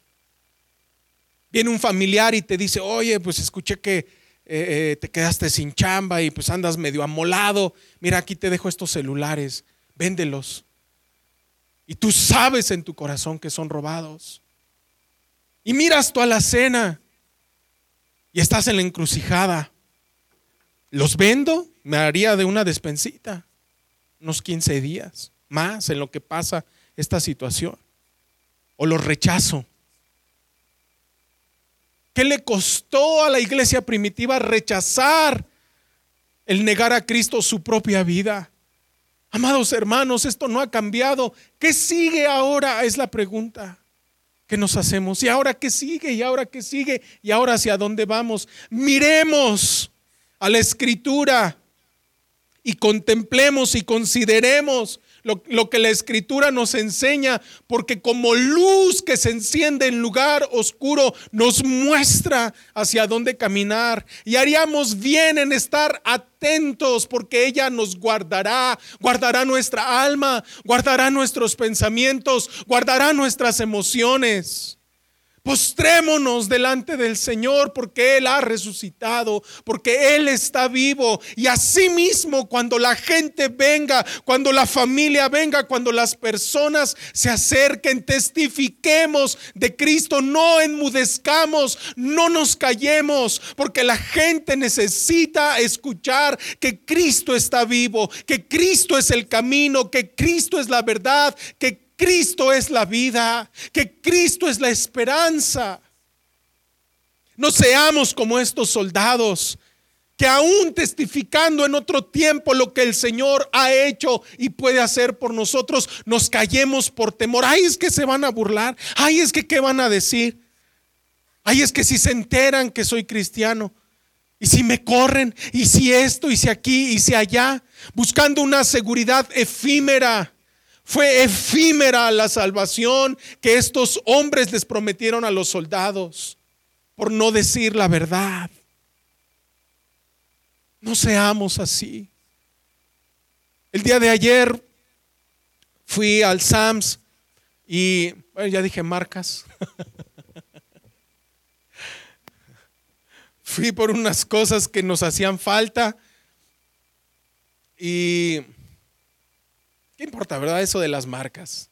Viene un familiar y te dice, oye, pues escuché que eh, eh, te quedaste sin chamba y pues andas medio amolado. Mira, aquí te dejo estos celulares, véndelos. Y tú sabes en tu corazón que son robados. Y miras tú a la cena y estás en la encrucijada. ¿Los vendo? Me haría de una despensita, unos 15 días más en lo que pasa esta situación. O los rechazo. ¿Qué le costó a la iglesia primitiva rechazar el negar a Cristo su propia vida? Amados hermanos, esto no ha cambiado. ¿Qué sigue ahora? Es la pregunta que nos hacemos. ¿Y ahora qué sigue? ¿Y ahora qué sigue? ¿Y ahora hacia dónde vamos? Miremos a la escritura y contemplemos y consideremos lo, que la escritura nos enseña, porque como luz que se enciende en lugar oscuro, nos muestra hacia dónde caminar. Y haríamos bien en estar atentos, porque ella nos guardará, guardará nuestra alma, guardará nuestros pensamientos, guardará nuestras emociones. Postrémonos delante del Señor porque Él ha resucitado, porque Él está vivo. Y asimismo, cuando la gente venga, cuando la familia venga, cuando las personas se acerquen, testifiquemos de Cristo, no enmudezcamos, no nos callemos, porque la gente necesita escuchar que Cristo está vivo, que Cristo es el camino, que Cristo es la verdad, que Cristo es la vida, que Cristo es la esperanza. No seamos como estos soldados que aún testificando en otro tiempo lo que el Señor ha hecho y puede hacer por nosotros, nos callemos por temor. Ay, es que se van a burlar. Ay, es que qué van a decir. Ay, es que si se enteran que soy cristiano. Y si me corren, y si esto, y si aquí, y si allá, buscando una seguridad efímera fue efímera la salvación que estos hombres les prometieron a los soldados por no decir la verdad. No seamos así. El día de ayer fui al Sams y ya dije marcas. <laughs> fui por unas cosas que nos hacían falta y ¿Qué verdad? Eso de las marcas.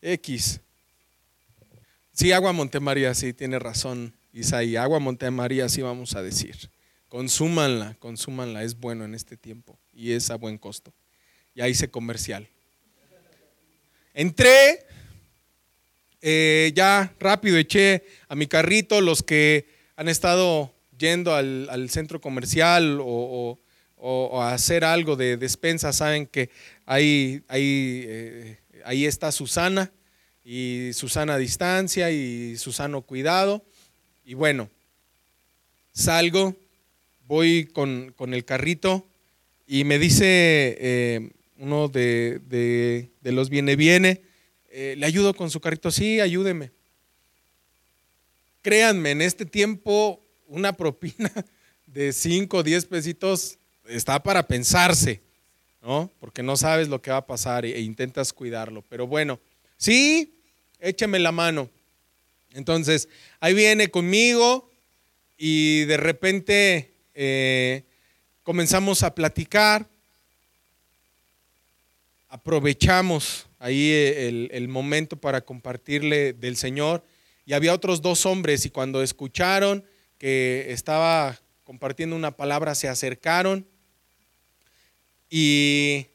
X. Sí, agua Montemaría, sí, tiene razón Isaí. Agua Montemaría, sí vamos a decir. Consúmanla, consúmanla, es bueno en este tiempo y es a buen costo. Ya hice comercial. Entré, eh, ya rápido eché a mi carrito los que han estado yendo al, centro comercial o, o, hacer algo de despensa, saben que ahí, ahí, eh, ahí está Susana y Susana a distancia y Susano cuidado. Y bueno, salgo, voy con, el carrito y me dice eh, uno de, los viene, viene, eh, le ayudo con su carrito, sí, ayúdeme. Créanme, en este tiempo una propina <laughs> de 5 o 10 pesitos está para pensarse, ¿no? Porque no sabes lo que va a pasar e, intentas cuidarlo. Pero bueno, sí, échame la mano. Entonces, ahí viene conmigo y de repente eh, comenzamos a platicar, aprovechamos ahí el, el, momento para compartirle del Señor. Y había otros dos hombres y cuando escucharon que estaba compartiendo una palabra, se acercaron y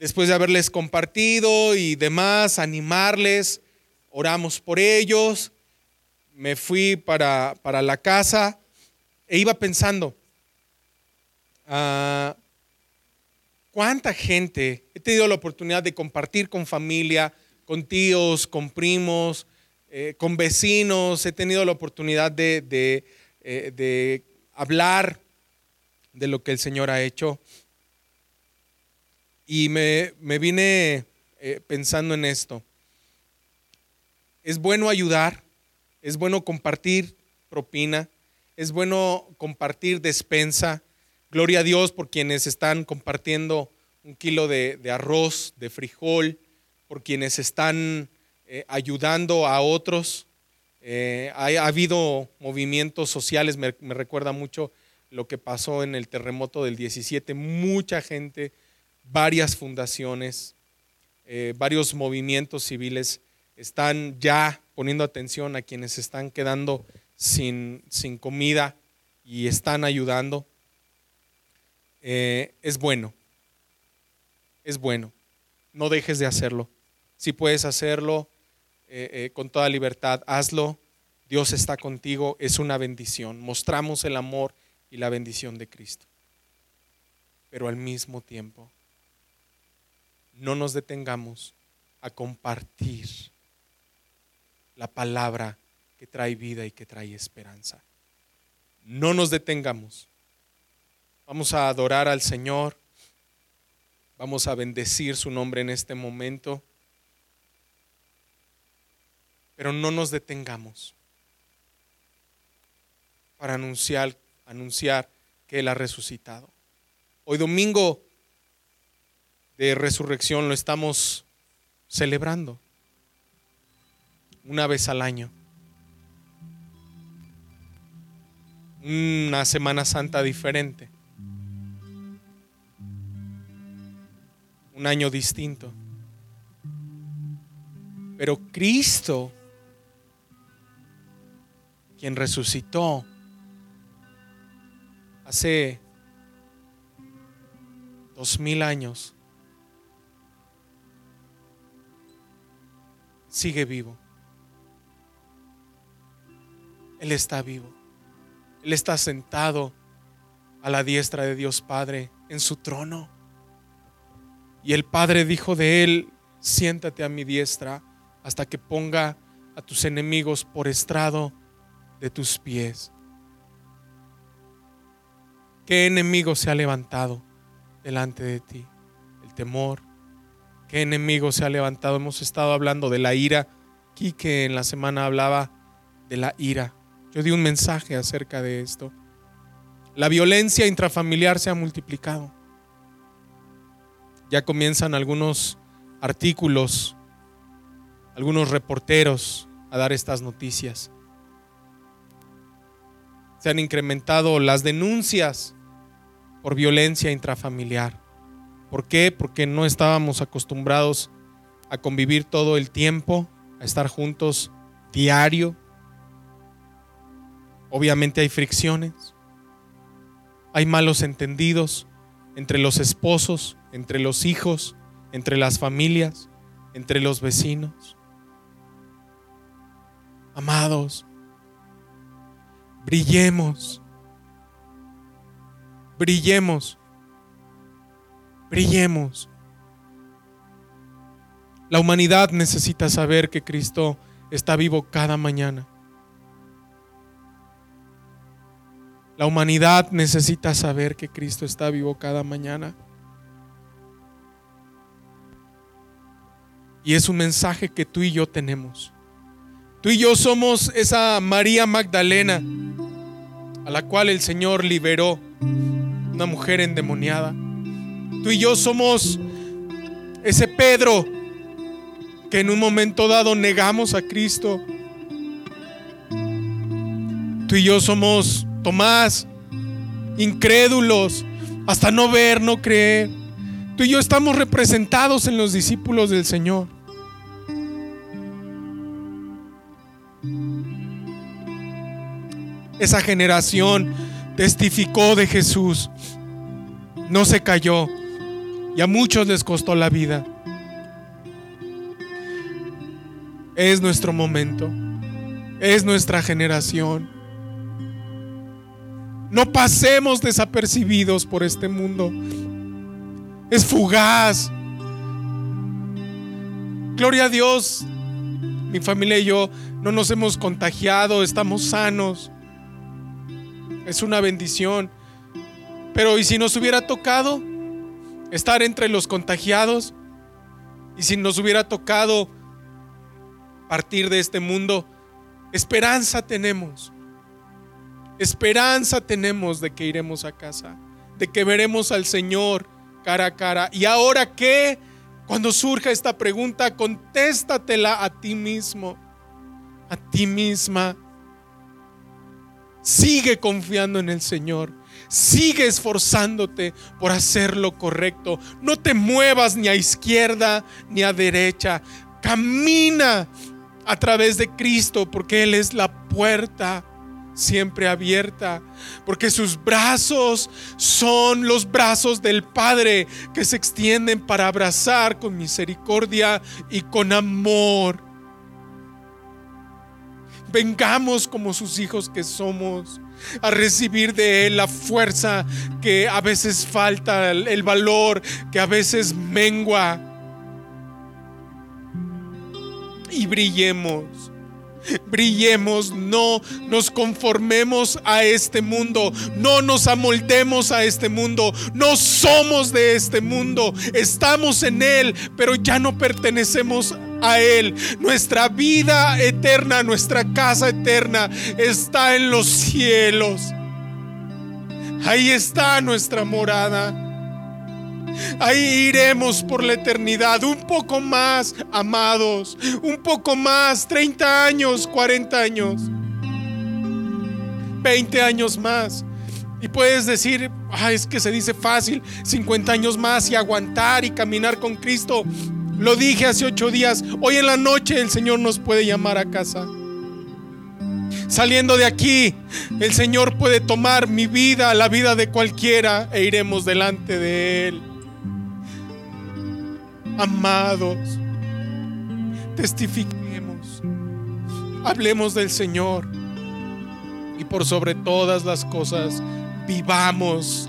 después de haberles compartido y demás, animarles, oramos por ellos, me fui para, la casa e iba pensando, ¿cuánta gente he tenido la oportunidad de compartir con familia, con tíos, con primos, eh, con vecinos. He tenido la oportunidad de, eh, de hablar de lo que el Señor ha hecho. Y me, me vine eh, pensando en esto. Es bueno ayudar, es bueno compartir propina, es bueno compartir despensa. Gloria a Dios por quienes están compartiendo un kilo de, arroz, de frijol, por quienes están eh, ayudando a otros. Eh, ha, habido movimientos sociales, me, me, recuerda mucho lo que pasó en el terremoto del 17, mucha gente, varias fundaciones, eh, varios movimientos civiles están ya poniendo atención a quienes están quedando sin, sin comida y están ayudando. Eh, es bueno, es bueno. No dejes de hacerlo. Si puedes hacerlo eh, con toda libertad, hazlo. Dios está contigo, es una bendición. Mostramos el amor y la bendición de Cristo. Pero al mismo tiempo, no nos detengamos a compartir la palabra que trae vida y que trae esperanza. No nos detengamos. Vamos a adorar al Señor. Vamos a bendecir su nombre en este momento. Pero no nos detengamos para anunciar, anunciar que Él ha resucitado. Hoy domingo de resurrección lo estamos celebrando una vez al año. Una Semana Santa diferente. Un año distinto. Pero Cristo, quien resucitó hace dos mil años, sigue vivo. Él está vivo. Él está sentado a la diestra de Dios Padre en su trono. Y el Padre dijo de él, siéntate a mi diestra hasta que ponga a tus enemigos por estrado de tus pies. ¿Qué enemigo se ha levantado delante de ti? El temor, ¿Qué enemigo se ha levantado? Hemos estado hablando de la ira. Quique en la semana hablaba de la ira. Yo di un mensaje acerca de esto. La violencia intrafamiliar se ha multiplicado. Ya comienzan algunos artículos, algunos reporteros a dar estas noticias. Se han incrementado las denuncias por violencia intrafamiliar. ¿Por qué? Porque no estábamos acostumbrados a convivir todo el tiempo, a estar juntos diario. Obviamente hay fricciones, hay malos entendidos entre los esposos, entre los hijos, entre las familias, entre los vecinos. Amados, brillemos, brillemos brillemos. La humanidad necesita saber que Cristo está vivo cada mañana. La humanidad necesita saber que Cristo está vivo cada mañana. Y es un mensaje que tú y yo tenemos. Tú y yo somos esa María Magdalena a la cual el Señor liberó, una mujer endemoniada. Tú y yo somos ese Pedro que en un momento dado negamos a Cristo. Tú y yo somos Tomás, incrédulos, hasta no ver, no creer. Tú y yo estamos representados en los discípulos del Señor. Esa generación testificó de Jesús, no se cayó, y a muchos les costó la vida. Es nuestro momento, es nuestra generación. No pasemos desapercibidos por este mundo. Es fugaz. Gloria a Dios. Mi familia y yo no nos hemos contagiado, estamos sanos. Es una bendición. Pero ¿y si nos hubiera tocado estar entre los contagiados? ¿Y si nos hubiera tocado partir de este mundo? Esperanza tenemos. Esperanza tenemos de que iremos a casa, de que veremos al Señor cara a cara. ¿Y ahora qué? Cuando surja esta pregunta, contéstatela a ti mismo, a ti misma. Sigue confiando en el Señor. Sigue esforzándote por hacer lo correcto. No te muevas ni a izquierda ni a derecha. Camina a través de Cristo porque Él es la puerta siempre abierta, porque sus brazos son los brazos del Padre que se extienden para abrazar con misericordia y con amor. Vengamos como sus hijos que somos a recibir de Él la fuerza que a veces falta, el valor que a veces mengua. Y brillemos brillemos, no nos conformemos a este mundo, no nos amoldemos a este mundo, no somos de este mundo, estamos en Él, pero ya no pertenecemos a Él. Nuestra vida eterna, nuestra casa eterna está en los cielos. Ahí está nuestra morada. Ahí iremos por la eternidad, un poco más, amados, un poco más, 30 años, 40 años, 20 años más. Y puedes decir, es que se dice fácil, 50 años más y aguantar y caminar con Cristo. Lo dije hace ocho días, hoy en la noche el Señor nos puede llamar a casa. Saliendo de aquí, el Señor puede tomar mi vida, la vida de cualquiera, e iremos delante de Él amados, testifiquemos, hablemos del Señor y por sobre todas las cosas vivamos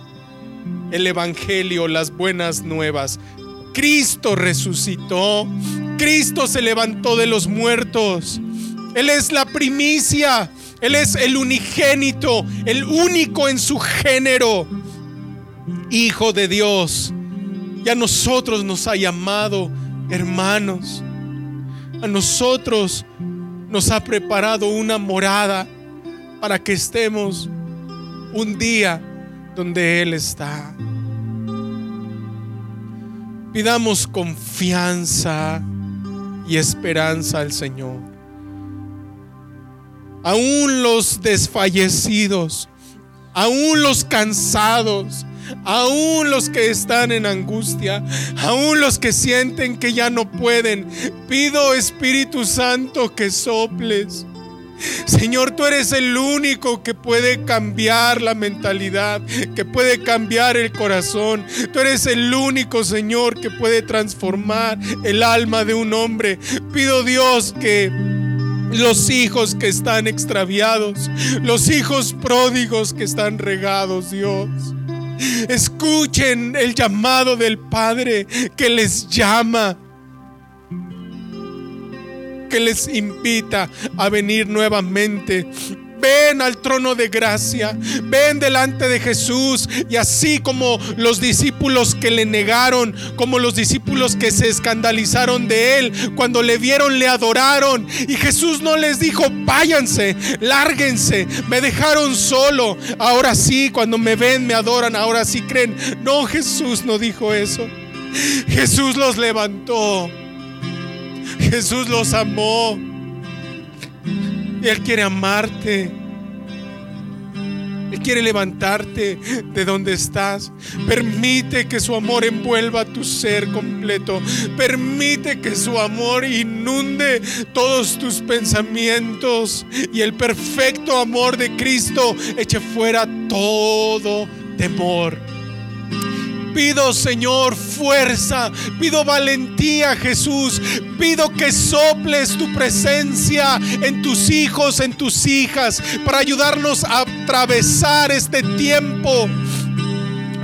el Evangelio, las buenas nuevas. Cristo resucitó, Cristo se levantó de los muertos, Él es la primicia, Él es el unigénito, el único en su género, Hijo de Dios y a nosotros nos ha llamado hermanos. A nosotros nos ha preparado una morada para que estemos un día donde Él está. Pidamos confianza y esperanza al Señor. Aún los desfallecidos, aún los cansados, aún los que están en angustia, aún los que sienten que ya no pueden. Pido Espíritu Santo que soples. Señor, tú eres el único que puede cambiar la mentalidad, que puede cambiar el corazón. Tú eres el único, Señor, que puede transformar el alma de un hombre. Pido Dios que los hijos que están extraviados, los hijos pródigos que están regados, Dios. Escuchen el llamado del Padre que les llama, que les invita a venir nuevamente ven al trono de gracia, ven delante de Jesús y así como los discípulos que le negaron, como los discípulos que se escandalizaron de él, cuando le vieron le adoraron y Jesús no les dijo, váyanse, lárguense, me dejaron solo, ahora sí, cuando me ven me adoran, ahora sí creen. No, Jesús no dijo eso. Jesús los levantó. Jesús los amó. Él quiere amarte. Él quiere levantarte de donde estás. Permite que su amor envuelva tu ser completo. Permite que su amor inunde todos tus pensamientos. Y el perfecto amor de Cristo eche fuera todo temor. Pido, Señor, fuerza. Pido valentía, Jesús. Pido que soples tu presencia en tus hijos, en tus hijas, para ayudarnos a atravesar este tiempo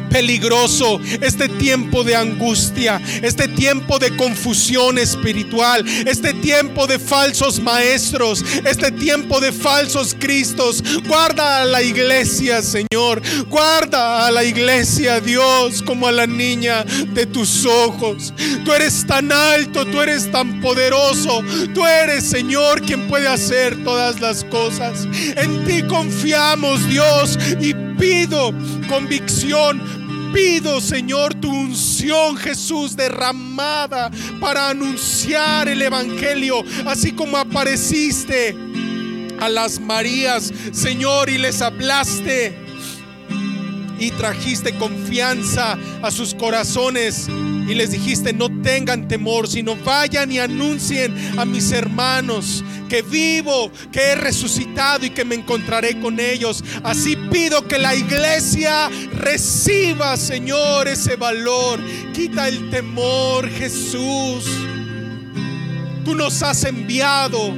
peligroso, este tiempo de angustia, este tiempo de confusión espiritual, este tiempo de falsos maestros, este tiempo de falsos cristos. Guarda a la iglesia, Señor. Guarda a la iglesia, Dios, como a la niña de tus ojos. Tú eres tan alto, tú eres tan poderoso. Tú eres, Señor, quien puede hacer todas las cosas. En ti confiamos, Dios, y pido convicción, pido, Señor, tu unción, Jesús, derramada para anunciar el Evangelio, así como apareciste a las Marías, Señor, y les hablaste y trajiste confianza a sus corazones y les dijiste, no tengan temor, sino vayan y anuncien a mis hermanos que vivo, que he resucitado y que me encontraré con ellos. Así pido que la iglesia reciba, Señor, ese valor. Quita el temor, Jesús. Tú nos has enviado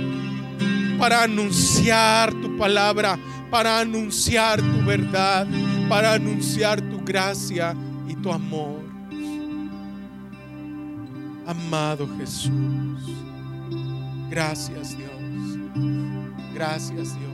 para anunciar tu palabra, para anunciar tu verdad para anunciar tu gracia y tu amor. Amado Jesús, gracias Dios, gracias Dios.